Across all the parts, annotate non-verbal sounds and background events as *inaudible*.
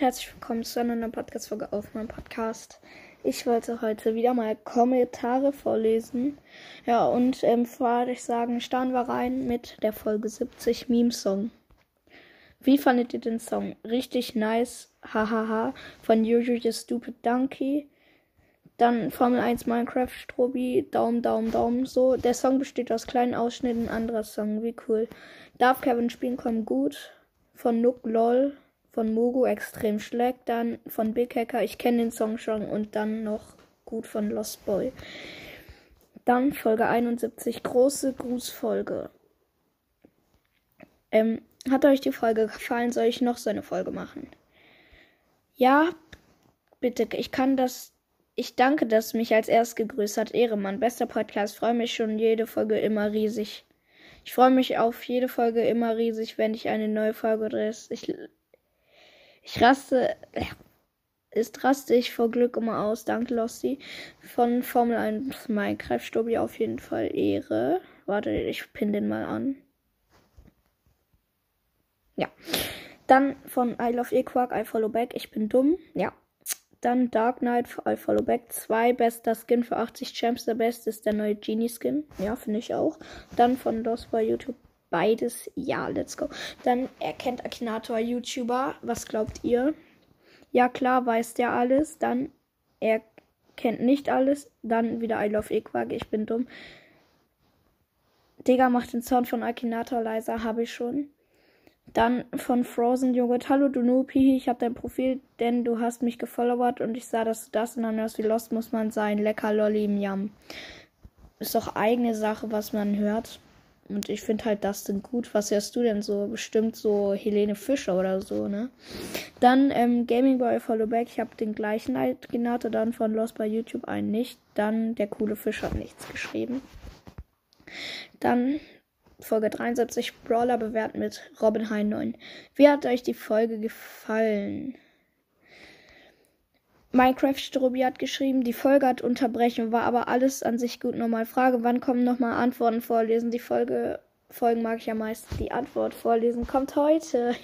herzlich willkommen zu einer neuen Podcast-Folge auf meinem Podcast. Ich wollte heute wieder mal Kommentare vorlesen. Ja, und ähm, vorher würde ich sagen, starten wir rein mit der Folge 70 Meme-Song. Wie fandet ihr den Song? Richtig nice, hahaha, von Usually the Stupid Donkey. Dann Formel 1 Minecraft Strobi, Daumen, Daumen, Daumen, so. Der Song besteht aus kleinen Ausschnitten, anderer Song, wie cool. Darf Kevin spielen, kommt gut. Von Nook LOL, von Mogo extrem schlecht, dann von Big Hacker, ich kenne den Song schon und dann noch gut von Lost Boy. Dann Folge 71, große Grußfolge. Ähm, hat euch die Folge gefallen? Soll ich noch so eine Folge machen? Ja, bitte, ich kann das ich danke, dass mich als erst gegrüßt hat. Ehremann, bester Podcast. Freue mich schon jede Folge immer riesig. Ich freue mich auf jede Folge immer riesig, wenn ich eine neue Folge drehe. Ich, ich raste, ist raste ich vor Glück immer aus. Danke, Lossi. Von Formel 1 Minecraft Stobi auf jeden Fall Ehre. Warte, ich pin den mal an. Ja. Dann von I Love Equark, I Follow Back. Ich bin dumm. Ja. Dann Dark Knight I Follow Back 2, bester Skin für 80 Champs. Der beste ist der neue Genie Skin. Ja, finde ich auch. Dann von DOS bei YouTube beides. Ja, let's go. Dann erkennt Akinator YouTuber. Was glaubt ihr? Ja, klar, weiß der alles. Dann er kennt nicht alles. Dann wieder I Love Equag. Ich bin dumm. Digga macht den Sound von Akinator leiser. Habe ich schon. Dann von Frozen Joghurt. Hallo du Nupi, ich habe dein Profil, denn du hast mich gefollowert und ich sah, dass du das und dann hörst, wie lost muss man sein. Lecker Lolli Miam. Ist doch eigene Sache, was man hört. Und ich finde halt das denn gut. Was hörst du denn so? Bestimmt so Helene Fischer oder so, ne? Dann ähm, Gaming Boy Followback. Ich habe den gleichen genannt. Dann von Lost bei YouTube einen nicht. Dann der coole Fisch hat nichts geschrieben. Dann Folge 73 Brawler bewerten mit Robin Hein 9. Wie hat euch die Folge gefallen? Minecraft Strobi hat geschrieben, die Folge hat Unterbrechung, war aber alles an sich gut. Normal Frage, wann kommen nochmal Antworten vorlesen? Die Folge, Folgen mag ich ja meist. Die Antwort vorlesen kommt heute.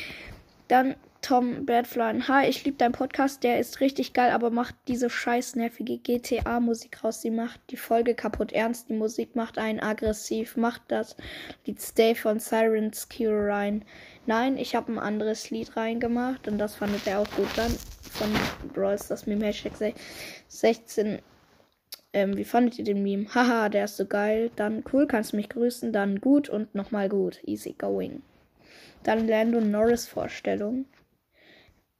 *laughs* Dann Tom Badfly. Hi, ich liebe deinen Podcast, der ist richtig geil, aber macht diese scheiß nervige GTA-Musik raus. Sie macht die Folge kaputt. Ernst, die Musik macht einen aggressiv. Macht das Lied Stay von Sirens Cure rein. Nein, ich habe ein anderes Lied reingemacht und das fandet er auch gut. Dann von Brawls, das Meme Hashtag 16. Ähm, wie fandet ihr den Meme? Haha, der ist so geil. Dann cool, kannst du mich grüßen. Dann gut und nochmal gut. Easy going. Dann Lando Norris Vorstellung.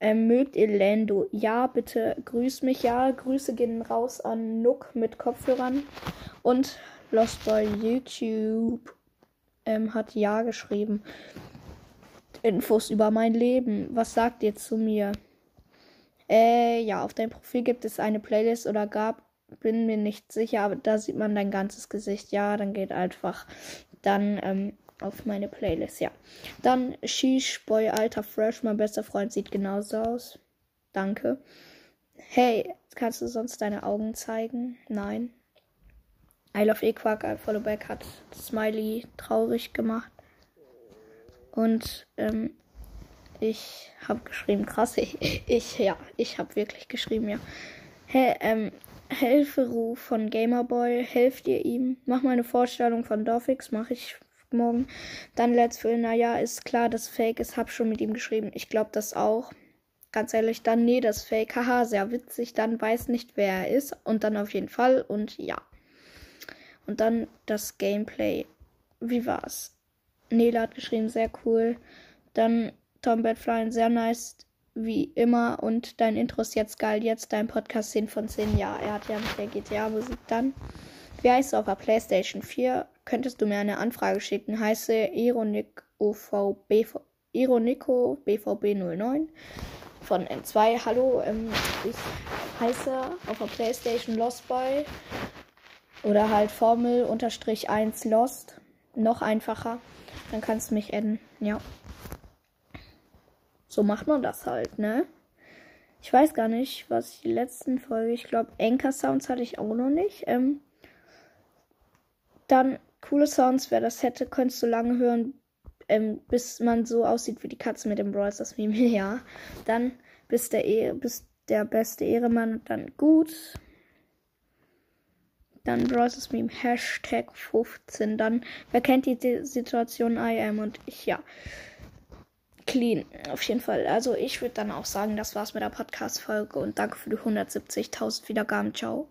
Ähm, mögt ihr Lando? Ja, bitte grüß mich. Ja, Grüße gehen raus an Nook mit Kopfhörern. Und Lost Boy YouTube ähm, hat Ja geschrieben. Infos über mein Leben. Was sagt ihr zu mir? Äh, ja, auf deinem Profil gibt es eine Playlist oder gab, bin mir nicht sicher, aber da sieht man dein ganzes Gesicht. Ja, dann geht einfach dann ähm, auf meine Playlist, ja. Dann Sheesh Boy, alter Fresh, mein bester Freund sieht genauso aus. Danke. Hey, kannst du sonst deine Augen zeigen? Nein. I love Equark, I follow back hat Smiley traurig gemacht. Und ähm, ich habe geschrieben, krass, *laughs* ich, ich ja, ich habe wirklich geschrieben, ja. Hey, ähm, Helferuf von Gamerboy, helft ihr ihm? Mach mal eine Vorstellung von Dorfix, mache ich morgen. Dann Let's Play, naja, ist klar, dass Fake ist. Hab schon mit ihm geschrieben. Ich glaube das auch. Ganz ehrlich, dann nee, das Fake. Haha, sehr witzig. Dann weiß nicht, wer er ist. Und dann auf jeden Fall. Und ja. Und dann das Gameplay. Wie war's? Nela hat geschrieben, sehr cool. Dann Tom Badfly, sehr nice. Wie immer. Und dein Intro ist jetzt geil. Jetzt dein Podcast 10 von 10. Ja, er hat ja mit der GTA-Musik dann. Wie heißt du auf der PlayStation 4? Könntest du mir eine Anfrage schicken? Heiße Ironic OVB, Ironico BVB09 von N2. Hallo, ähm, ich heiße auf der PlayStation Lost Boy oder halt Formel unterstrich 1 Lost. Noch einfacher. Dann kannst du mich adden. Ja. So macht man das halt, ne? Ich weiß gar nicht, was die letzten Folge, ich glaube, Anchor Sounds hatte ich auch noch nicht. Ähm, dann coole Sounds, wer das hätte, könntest du lange hören. ähm, bis man so aussieht wie die Katze mit dem Brawl das Meme, *laughs* ja. Dann bis der, e bis der beste Ehremann, dann gut. Dann Brawl das Meme, Hashtag 15. Dann, wer kennt die Situation I am und ich, ja. Clean, auf jeden Fall. Also ich würde dann auch sagen, das war's mit der Podcast-Folge und danke für die 170.000 Wiedergaben. Ciao.